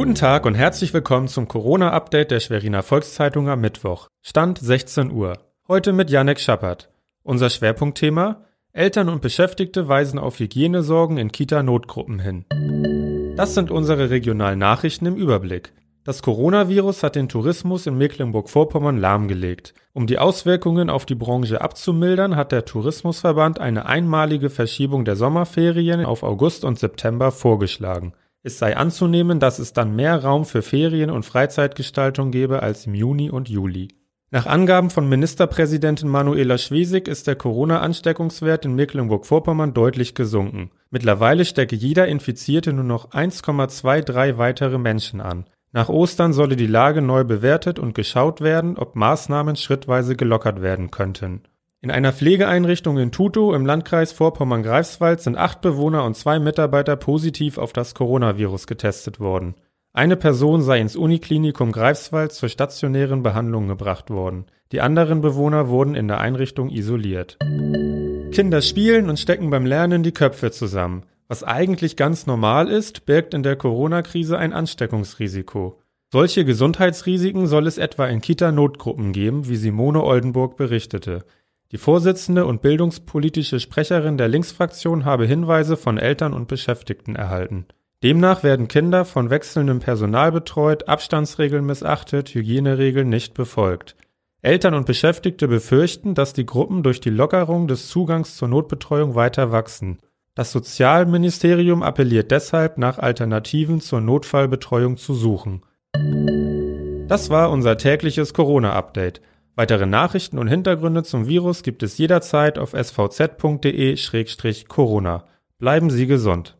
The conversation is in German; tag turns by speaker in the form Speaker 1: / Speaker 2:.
Speaker 1: Guten Tag und herzlich willkommen zum Corona-Update der Schweriner Volkszeitung am Mittwoch. Stand 16 Uhr. Heute mit Janek Schappert. Unser Schwerpunktthema? Eltern und Beschäftigte weisen auf Hygienesorgen in Kita-Notgruppen hin. Das sind unsere regionalen Nachrichten im Überblick. Das Coronavirus hat den Tourismus in Mecklenburg-Vorpommern lahmgelegt. Um die Auswirkungen auf die Branche abzumildern, hat der Tourismusverband eine einmalige Verschiebung der Sommerferien auf August und September vorgeschlagen. Es sei anzunehmen, dass es dann mehr Raum für Ferien und Freizeitgestaltung gebe als im Juni und Juli. Nach Angaben von Ministerpräsidentin Manuela Schwesig ist der Corona-Ansteckungswert in Mecklenburg-Vorpommern deutlich gesunken. Mittlerweile stecke jeder Infizierte nur noch 1,23 weitere Menschen an. Nach Ostern solle die Lage neu bewertet und geschaut werden, ob Maßnahmen schrittweise gelockert werden könnten. In einer Pflegeeinrichtung in Tutow im Landkreis Vorpommern-Greifswald sind acht Bewohner und zwei Mitarbeiter positiv auf das Coronavirus getestet worden. Eine Person sei ins Uniklinikum Greifswald zur stationären Behandlung gebracht worden. Die anderen Bewohner wurden in der Einrichtung isoliert. Kinder spielen und stecken beim Lernen die Köpfe zusammen. Was eigentlich ganz normal ist, birgt in der Corona-Krise ein Ansteckungsrisiko. Solche Gesundheitsrisiken soll es etwa in Kita-Notgruppen geben, wie Simone Oldenburg berichtete. Die Vorsitzende und bildungspolitische Sprecherin der Linksfraktion habe Hinweise von Eltern und Beschäftigten erhalten. Demnach werden Kinder von wechselndem Personal betreut, Abstandsregeln missachtet, Hygieneregeln nicht befolgt. Eltern und Beschäftigte befürchten, dass die Gruppen durch die Lockerung des Zugangs zur Notbetreuung weiter wachsen. Das Sozialministerium appelliert deshalb, nach Alternativen zur Notfallbetreuung zu suchen. Das war unser tägliches Corona-Update. Weitere Nachrichten und Hintergründe zum Virus gibt es jederzeit auf svz.de-corona. Bleiben Sie gesund.